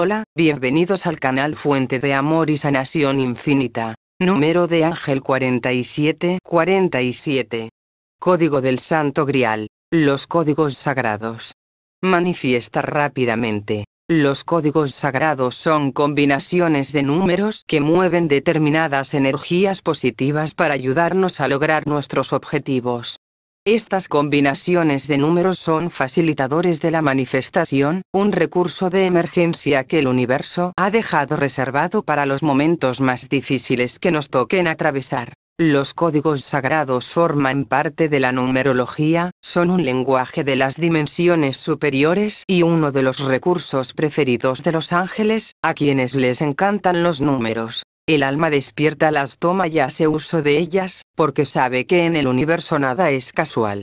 Hola, bienvenidos al canal Fuente de Amor y Sanación Infinita. Número de Ángel 4747. Código del Santo Grial. Los códigos sagrados. Manifiesta rápidamente. Los códigos sagrados son combinaciones de números que mueven determinadas energías positivas para ayudarnos a lograr nuestros objetivos. Estas combinaciones de números son facilitadores de la manifestación, un recurso de emergencia que el universo ha dejado reservado para los momentos más difíciles que nos toquen atravesar. Los códigos sagrados forman parte de la numerología, son un lenguaje de las dimensiones superiores y uno de los recursos preferidos de los ángeles, a quienes les encantan los números. El alma despierta las toma y hace uso de ellas, porque sabe que en el universo nada es casual.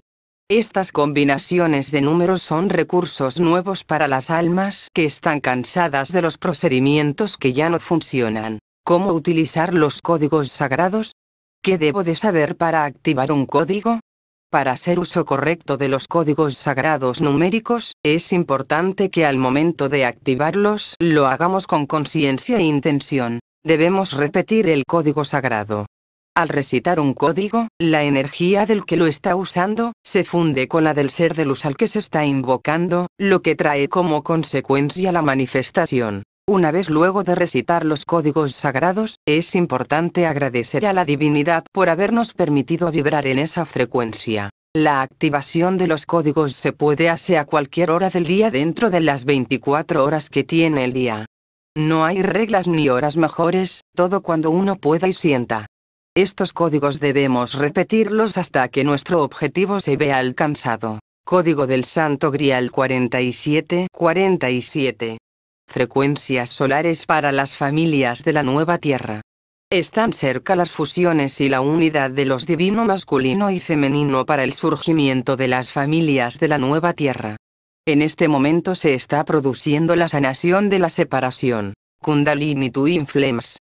Estas combinaciones de números son recursos nuevos para las almas que están cansadas de los procedimientos que ya no funcionan. ¿Cómo utilizar los códigos sagrados? ¿Qué debo de saber para activar un código? Para hacer uso correcto de los códigos sagrados numéricos, es importante que al momento de activarlos lo hagamos con conciencia e intención. Debemos repetir el código sagrado. Al recitar un código, la energía del que lo está usando, se funde con la del ser de luz al que se está invocando, lo que trae como consecuencia la manifestación. Una vez luego de recitar los códigos sagrados, es importante agradecer a la divinidad por habernos permitido vibrar en esa frecuencia. La activación de los códigos se puede hacer a cualquier hora del día dentro de las 24 horas que tiene el día. No hay reglas ni horas mejores, todo cuando uno pueda y sienta. Estos códigos debemos repetirlos hasta que nuestro objetivo se vea alcanzado. Código del Santo Grial 4747. Frecuencias solares para las familias de la nueva Tierra. Están cerca las fusiones y la unidad de los divino masculino y femenino para el surgimiento de las familias de la nueva Tierra. En este momento se está produciendo la sanación de la separación. Kundalini Twin Flames.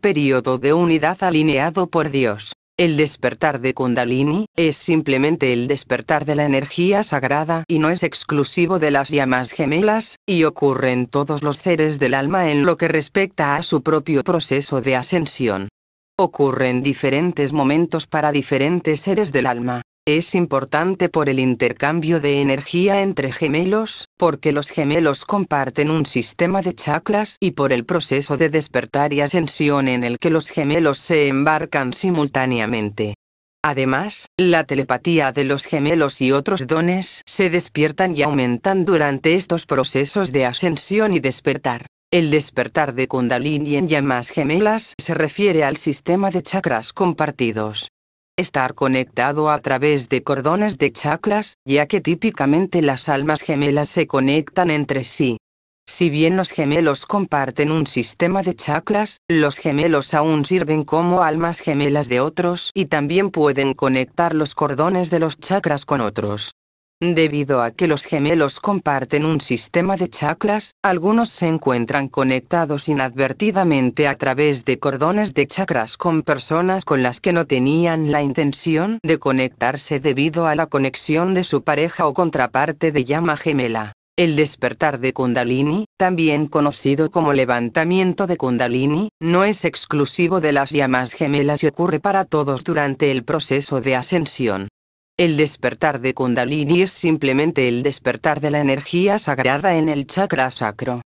Periodo de unidad alineado por Dios. El despertar de Kundalini es simplemente el despertar de la energía sagrada y no es exclusivo de las llamas gemelas, y ocurre en todos los seres del alma en lo que respecta a su propio proceso de ascensión. Ocurre en diferentes momentos para diferentes seres del alma. Es importante por el intercambio de energía entre gemelos, porque los gemelos comparten un sistema de chakras y por el proceso de despertar y ascensión en el que los gemelos se embarcan simultáneamente. Además, la telepatía de los gemelos y otros dones se despiertan y aumentan durante estos procesos de ascensión y despertar. El despertar de Kundalini en llamas gemelas se refiere al sistema de chakras compartidos estar conectado a través de cordones de chakras, ya que típicamente las almas gemelas se conectan entre sí. Si bien los gemelos comparten un sistema de chakras, los gemelos aún sirven como almas gemelas de otros y también pueden conectar los cordones de los chakras con otros. Debido a que los gemelos comparten un sistema de chakras, algunos se encuentran conectados inadvertidamente a través de cordones de chakras con personas con las que no tenían la intención de conectarse debido a la conexión de su pareja o contraparte de llama gemela. El despertar de Kundalini, también conocido como levantamiento de Kundalini, no es exclusivo de las llamas gemelas y ocurre para todos durante el proceso de ascensión. El despertar de Kundalini es simplemente el despertar de la energía sagrada en el chakra sacro.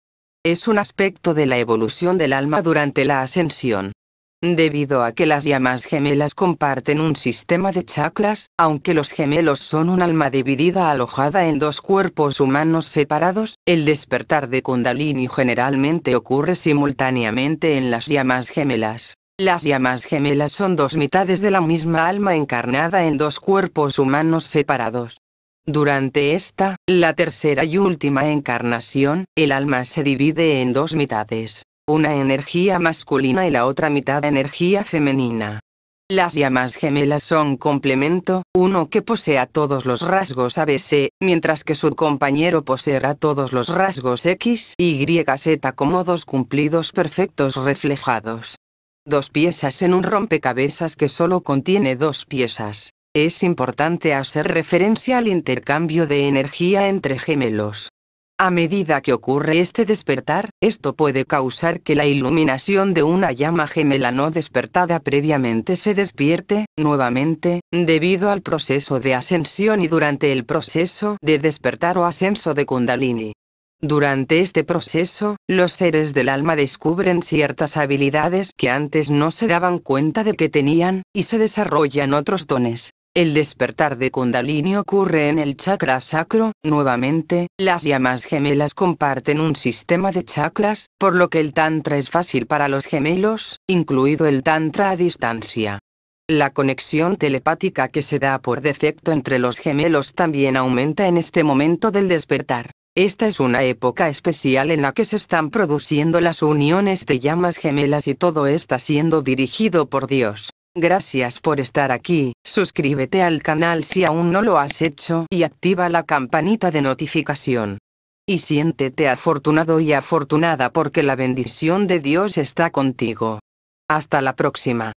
Es un aspecto de la evolución del alma durante la ascensión. Debido a que las llamas gemelas comparten un sistema de chakras, aunque los gemelos son un alma dividida alojada en dos cuerpos humanos separados, el despertar de Kundalini generalmente ocurre simultáneamente en las llamas gemelas. Las llamas gemelas son dos mitades de la misma alma encarnada en dos cuerpos humanos separados. Durante esta, la tercera y última encarnación, el alma se divide en dos mitades, una energía masculina y la otra mitad energía femenina. Las llamas gemelas son complemento, uno que posea todos los rasgos ABC, mientras que su compañero poseerá todos los rasgos X, Y, Z como dos cumplidos perfectos reflejados dos piezas en un rompecabezas que solo contiene dos piezas. Es importante hacer referencia al intercambio de energía entre gemelos. A medida que ocurre este despertar, esto puede causar que la iluminación de una llama gemela no despertada previamente se despierte, nuevamente, debido al proceso de ascensión y durante el proceso de despertar o ascenso de Kundalini. Durante este proceso, los seres del alma descubren ciertas habilidades que antes no se daban cuenta de que tenían, y se desarrollan otros dones. El despertar de Kundalini ocurre en el chakra sacro, nuevamente, las llamas gemelas comparten un sistema de chakras, por lo que el Tantra es fácil para los gemelos, incluido el Tantra a distancia. La conexión telepática que se da por defecto entre los gemelos también aumenta en este momento del despertar. Esta es una época especial en la que se están produciendo las uniones de llamas gemelas y todo está siendo dirigido por Dios. Gracias por estar aquí, suscríbete al canal si aún no lo has hecho y activa la campanita de notificación. Y siéntete afortunado y afortunada porque la bendición de Dios está contigo. Hasta la próxima.